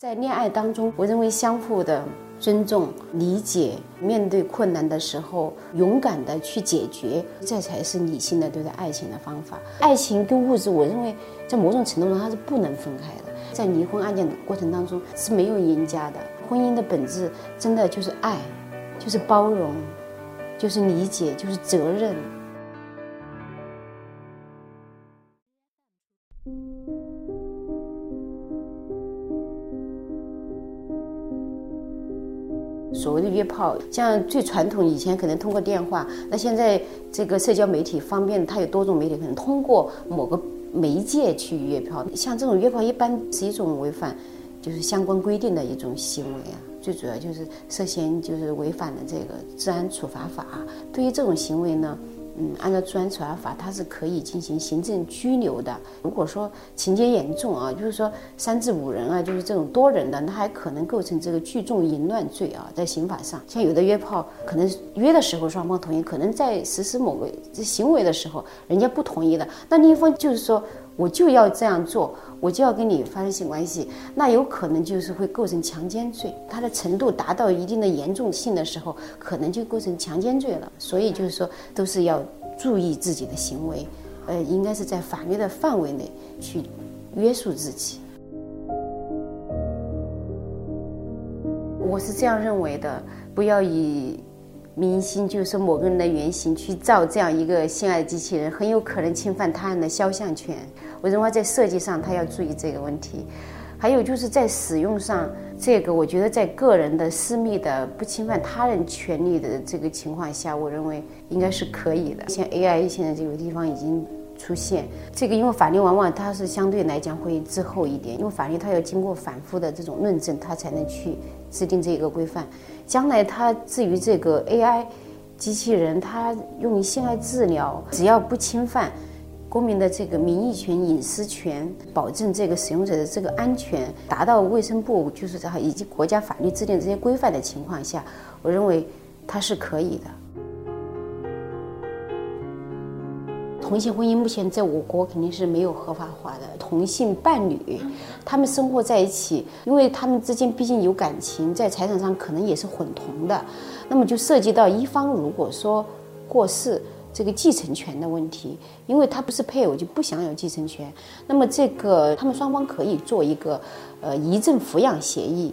在恋爱当中，我认为相互的尊重、理解，面对困难的时候勇敢的去解决，这才是理性的对待爱情的方法。爱情跟物质，我认为在某种程度上它是不能分开的。在离婚案件的过程当中是没有赢家的。婚姻的本质真的就是爱，就是包容，就是理解，就是责任。约炮，像最传统以前可能通过电话，那现在这个社交媒体方便，它有多种媒体，可能通过某个媒介去约炮。像这种约炮，一般是一种违反就是相关规定的一种行为啊，最主要就是涉嫌就是违反了这个治安处罚法。对于这种行为呢？嗯，按照治安处罚法，它是可以进行行政拘留的。如果说情节严重啊，就是说三至五人啊，就是这种多人的，那还可能构成这个聚众淫乱罪啊，在刑法上。像有的约炮，可能约的时候双方同意，可能在实施某个行为的时候，人家不同意的，那另一方就是说我就要这样做，我就要跟你发生性关系，那有可能就是会构成强奸罪。它的程度达到一定的严重性的时候，可能就构成强奸罪了。所以就是说，都是要。注意自己的行为，呃，应该是在法律的范围内去约束自己。我是这样认为的，不要以明星，就是某个人的原型去造这样一个性爱机器人，很有可能侵犯他人的肖像权。我认为在设计上，他要注意这个问题。还有就是在使用上，这个我觉得在个人的私密的不侵犯他人权利的这个情况下，我认为应该是可以的。像 AI 现在这个地方已经出现，这个因为法律往往它是相对来讲会滞后一点，因为法律它要经过反复的这种论证，它才能去制定这个规范。将来它至于这个 AI 机器人，它用于性爱治疗，只要不侵犯。公民的这个名誉权、隐私权，保证这个使用者的这个安全，达到卫生部就是在以及国家法律制定这些规范的情况下，我认为它是可以的。同性婚姻目前在我国肯定是没有合法化的。同性伴侣，他们生活在一起，因为他们之间毕竟有感情，在财产上可能也是混同的，那么就涉及到一方如果说过世。这个继承权的问题，因为他不是配偶，就不享有继承权。那么这个他们双方可以做一个，呃，遗赠抚养协议。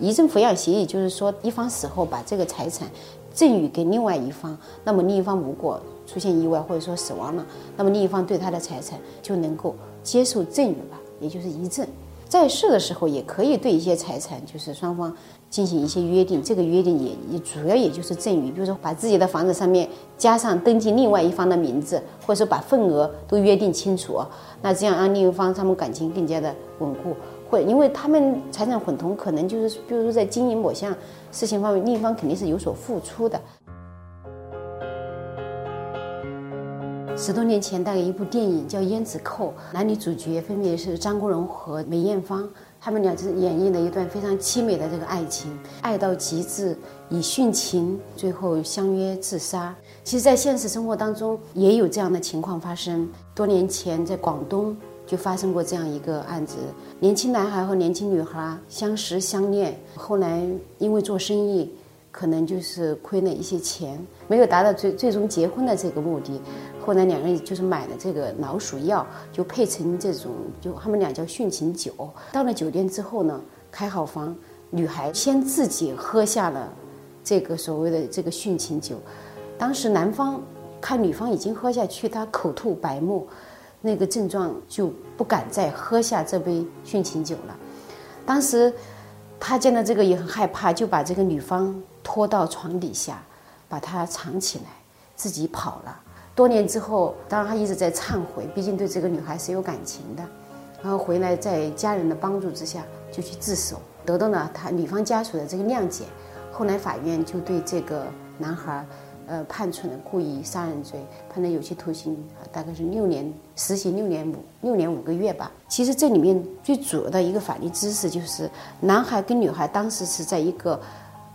遗赠抚养协议就是说，一方死后把这个财产赠与给另外一方。那么另一方如果出现意外或者说死亡了，那么另一方对他的财产就能够接受赠与吧，也就是遗赠。在世的时候也可以对一些财产，就是双方进行一些约定。这个约定也也主要也就是赠与，比如说把自己的房子上面加上登记另外一方的名字，或者说把份额都约定清楚。那这样让另一方他们感情更加的稳固。会因为他们财产混同，可能就是比如说在经营某项事情方面，另一方肯定是有所付出的。十多年前，大概一部电影叫《胭脂扣》，男女主角分别是张国荣和梅艳芳，他们俩是演绎了一段非常凄美的这个爱情，爱到极致，以殉情，最后相约自杀。其实，在现实生活当中也有这样的情况发生。多年前，在广东就发生过这样一个案子：年轻男孩和年轻女孩相识相恋，后来因为做生意。可能就是亏了一些钱，没有达到最最终结婚的这个目的。后来两个人就是买了这个老鼠药，就配成这种，就他们俩叫殉情酒。到了酒店之后呢，开好房，女孩先自己喝下了这个所谓的这个殉情酒。当时男方看女方已经喝下去，他口吐白沫，那个症状就不敢再喝下这杯殉情酒了。当时他见到这个也很害怕，就把这个女方。拖到床底下，把她藏起来，自己跑了。多年之后，当然他一直在忏悔，毕竟对这个女孩是有感情的。然后回来，在家人的帮助之下，就去自首，得到了他女方家属的这个谅解。后来法院就对这个男孩，呃，判处了故意杀人罪，判了有期徒刑，啊大概是六年，实习六年五六年五个月吧。其实这里面最主要的一个法律知识就是，男孩跟女孩当时是在一个。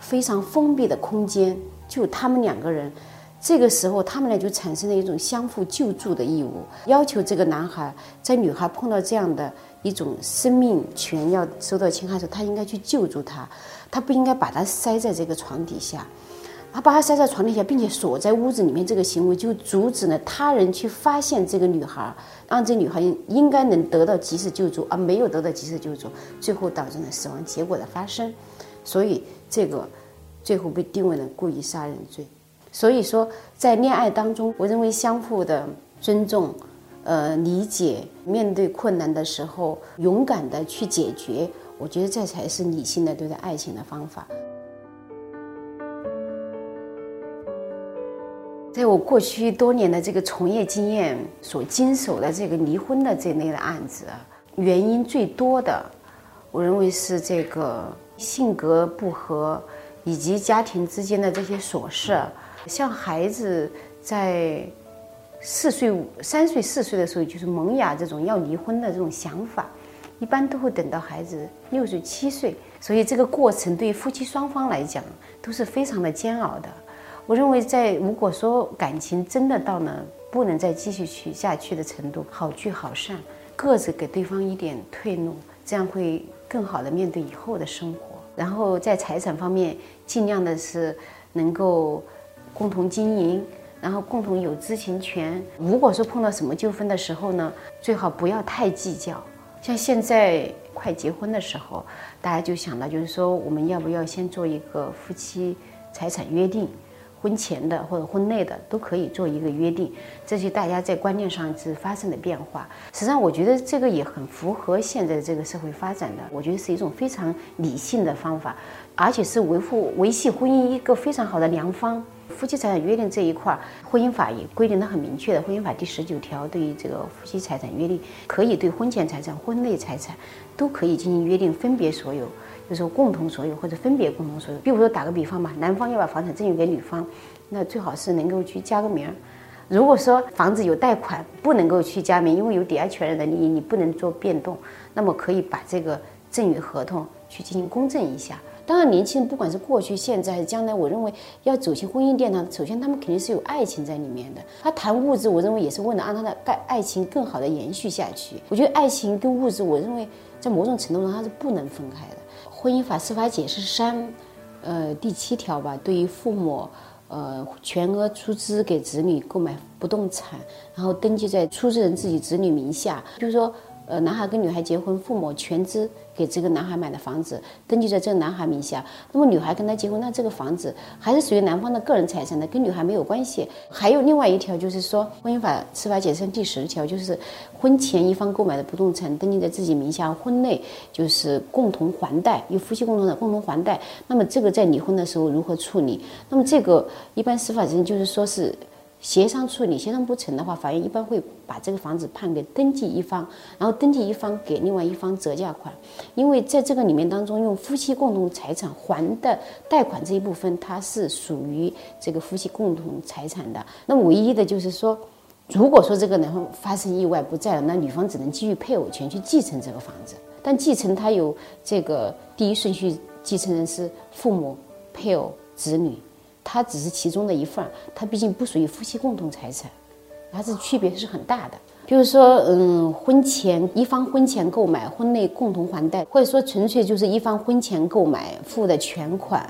非常封闭的空间，就他们两个人，这个时候他们俩就产生了一种相互救助的义务，要求这个男孩在女孩碰到这样的一种生命权要受到侵害的时候，他应该去救助他，他不应该把他塞在这个床底下。他把他塞在床底下，并且锁在屋子里面，这个行为就阻止了他人去发现这个女孩，让这女孩应该能得到及时救助，而没有得到及时救助，最后导致了死亡结果的发生。所以这个最后被定为了故意杀人罪。所以说，在恋爱当中，我认为相互的尊重、呃理解，面对困难的时候勇敢的去解决，我觉得这才是理性的对待爱情的方法。在我过去多年的这个从业经验所经手的这个离婚的这类的案子，原因最多的，我认为是这个性格不合，以及家庭之间的这些琐事。像孩子在四岁、三岁、四岁的时候，就是萌芽这种要离婚的这种想法，一般都会等到孩子六岁、七岁，所以这个过程对于夫妻双方来讲都是非常的煎熬的。我认为，在如果说感情真的到了不能再继续去下去的程度，好聚好散，各自给对方一点退路，这样会更好的面对以后的生活。然后在财产方面，尽量的是能够共同经营，然后共同有知情权。如果说碰到什么纠纷的时候呢，最好不要太计较。像现在快结婚的时候，大家就想到就是说，我们要不要先做一个夫妻财产约定？婚前的或者婚内的都可以做一个约定，这些大家在观念上是发生的变化。实际上，我觉得这个也很符合现在的这个社会发展的，我觉得是一种非常理性的方法，而且是维护维系婚姻一个非常好的良方。夫妻财产约定这一块，婚姻法也规定的很明确的，婚姻法第十九条对于这个夫妻财产约定，可以对婚前财产、婚内财产都可以进行约定，分别所有。就是共同所有或者分别共同所有。比如说打个比方吧，男方要把房产赠与给女方，那最好是能够去加个名儿。如果说房子有贷款，不能够去加名，因为有抵押权人的利益，你不能做变动，那么可以把这个赠与合同去进行公证一下。当然，年轻人不管是过去、现在还是将来，我认为要走进婚姻殿堂，首先他们肯定是有爱情在里面的。他谈物质，我认为也是为了让他的爱爱情更好的延续下去。我觉得爱情跟物质，我认为在某种程度上它是不能分开的。婚姻法司法解释三，呃，第七条吧，对于父母，呃，全额出资给子女购买不动产，然后登记在出资人自己子女名下，就是说。呃，男孩跟女孩结婚，父母全资给这个男孩买的房子登记在这个男孩名下。那么女孩跟他结婚，那这个房子还是属于男方的个人财产的，跟女孩没有关系。还有另外一条就是说，婚姻法司法解释第十条，就是婚前一方购买的不动产登记在自己名下，婚内就是共同还贷，有夫妻共同的共同还贷。那么这个在离婚的时候如何处理？那么这个一般司法人就是说是。协商处理，协商不成的话，法院一般会把这个房子判给登记一方，然后登记一方给另外一方折价款。因为在这个里面当中，用夫妻共同财产还的贷款这一部分，它是属于这个夫妻共同财产的。那么唯一的就是说，如果说这个男方发生意外不在了，那女方只能基于配偶权去继承这个房子。但继承它有这个第一顺序继承人是父母、配偶、子女。它只是其中的一份儿，它毕竟不属于夫妻共同财产，它是区别是很大的。比如说，嗯，婚前一方婚前购买，婚内共同还贷，或者说纯粹就是一方婚前购买付的全款，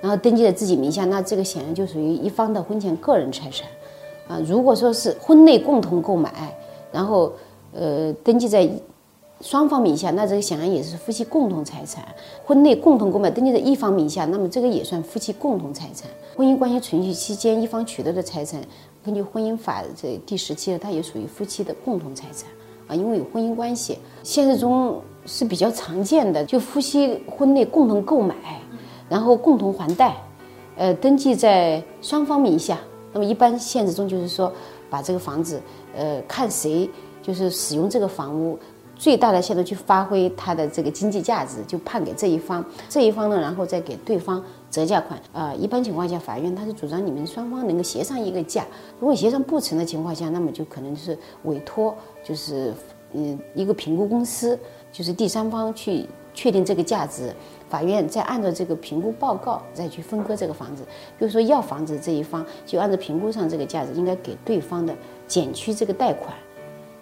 然后登记在自己名下，那这个显然就属于一方的婚前个人财产。啊，如果说是婚内共同购买，然后呃登记在。双方名下，那这个显然也是夫妻共同财产。婚内共同购买登记在一方名下，那么这个也算夫妻共同财产。婚姻关系存续期间，一方取得的财产，根据婚姻法这第十七它也属于夫妻的共同财产啊，因为有婚姻关系。现实中是比较常见的，就夫妻婚内共同购买，然后共同还贷，呃，登记在双方名下。那么一般现实中就是说，把这个房子，呃，看谁就是使用这个房屋。最大的限度去发挥它的这个经济价值，就判给这一方，这一方呢，然后再给对方折价款。啊，一般情况下，法院他是主张你们双方能够协商一个价。如果协商不成的情况下，那么就可能就是委托，就是嗯一个评估公司，就是第三方去确定这个价值。法院再按照这个评估报告再去分割这个房子。比如说要房子这一方，就按照评估上这个价值，应该给对方的减去这个贷款。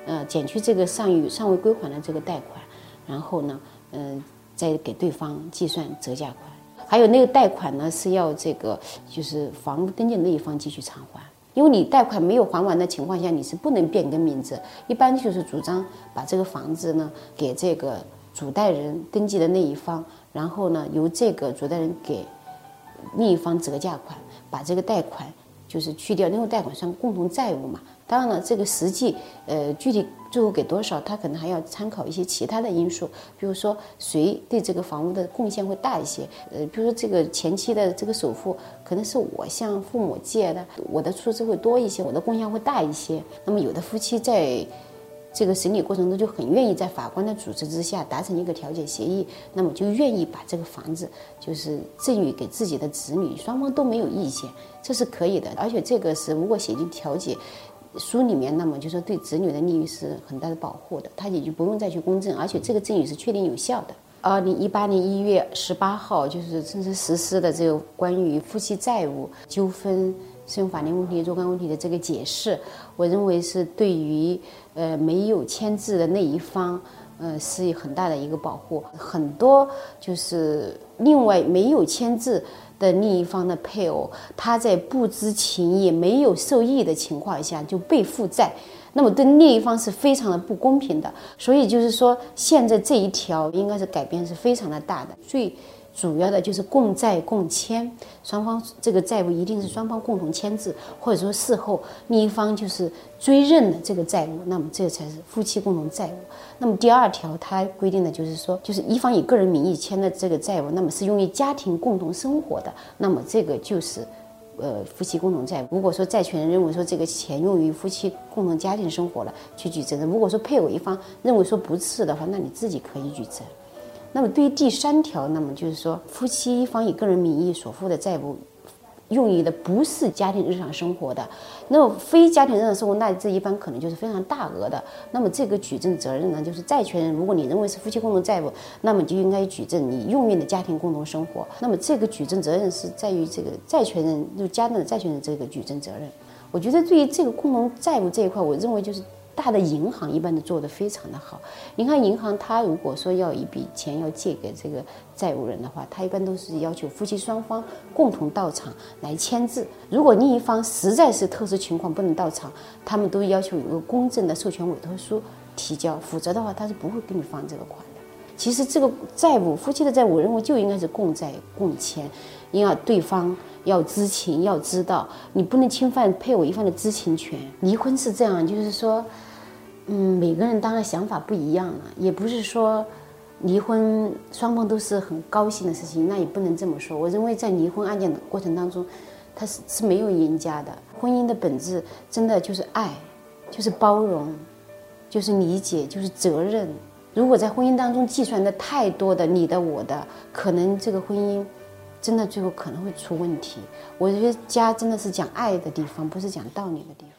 呃，减去这个尚余尚未归还的这个贷款，然后呢，嗯，再给对方计算折价款。还有那个贷款呢，是要这个就是房屋登记的那一方继续偿还，因为你贷款没有还完的情况下，你是不能变更名字。一般就是主张把这个房子呢给这个主贷人登记的那一方，然后呢由这个主贷人给另一方折价款，把这个贷款就是去掉，因为贷款算共同债务嘛。当然了，这个实际，呃，具体最后给多少，他可能还要参考一些其他的因素，比如说谁对这个房屋的贡献会大一些，呃，比如说这个前期的这个首付可能是我向父母借的，我的出资会多一些，我的贡献会大一些。那么有的夫妻在。这个审理过程中就很愿意在法官的主持之下达成一个调解协议，那么就愿意把这个房子就是赠与给自己的子女，双方都没有意见，这是可以的。而且这个是如果写进调解书里面，那么就说对子女的利益是很大的保护的，他也就不用再去公证，而且这个赠与是确定有效的。二零一八年一月十八号就是正式实施的这个关于夫妻债务纠纷。适用法律问题若干问题的这个解释，我认为是对于呃没有签字的那一方，呃是有很大的一个保护。很多就是另外没有签字的另一方的配偶，他在不知情也没有受益的情况下就被负债，那么对另一方是非常的不公平的。所以就是说，现在这一条应该是改变是非常的大的。所以主要的就是共债共签，双方这个债务一定是双方共同签字，或者说事后另一方就是追认的这个债务，那么这才是夫妻共同债务。那么第二条它规定的就是说，就是一方以个人名义签的这个债务，那么是用于家庭共同生活的，那么这个就是呃夫妻共同债务。如果说债权人认为说这个钱用于夫妻共同家庭生活了，去举证；如果说配偶一方认为说不是的话，那你自己可以举证。那么对于第三条，那么就是说，夫妻一方以个人名义所负的债务，用于的不是家庭日常生活的，那么非家庭日常生活，那这一般可能就是非常大额的。那么这个举证责任呢，就是债权人，如果你认为是夫妻共同债务，那么就应该举证你用于的家庭共同生活。那么这个举证责任是在于这个债权人，就家庭的债权人这个举证责任。我觉得对于这个共同债务这一块，我认为就是。大的银行一般都做得非常的好。你看，银行他如果说要一笔钱要借给这个债务人的话，他一般都是要求夫妻双方共同到场来签字。如果另一方实在是特殊情况不能到场，他们都要求有个公证的授权委托书提交，否则的话他是不会给你放这个款的。其实这个债务，夫妻的债务，我认为就应该是共债共签，因为对方要知情，要知道，你不能侵犯配偶一方的知情权。离婚是这样，就是说。嗯，每个人当然想法不一样了，也不是说离婚双方都是很高兴的事情，那也不能这么说。我认为在离婚案件的过程当中，他是是没有赢家的。婚姻的本质真的就是爱，就是包容，就是理解，就是责任。如果在婚姻当中计算的太多的你的我的，可能这个婚姻真的最后可能会出问题。我觉得家真的是讲爱的地方，不是讲道理的地方。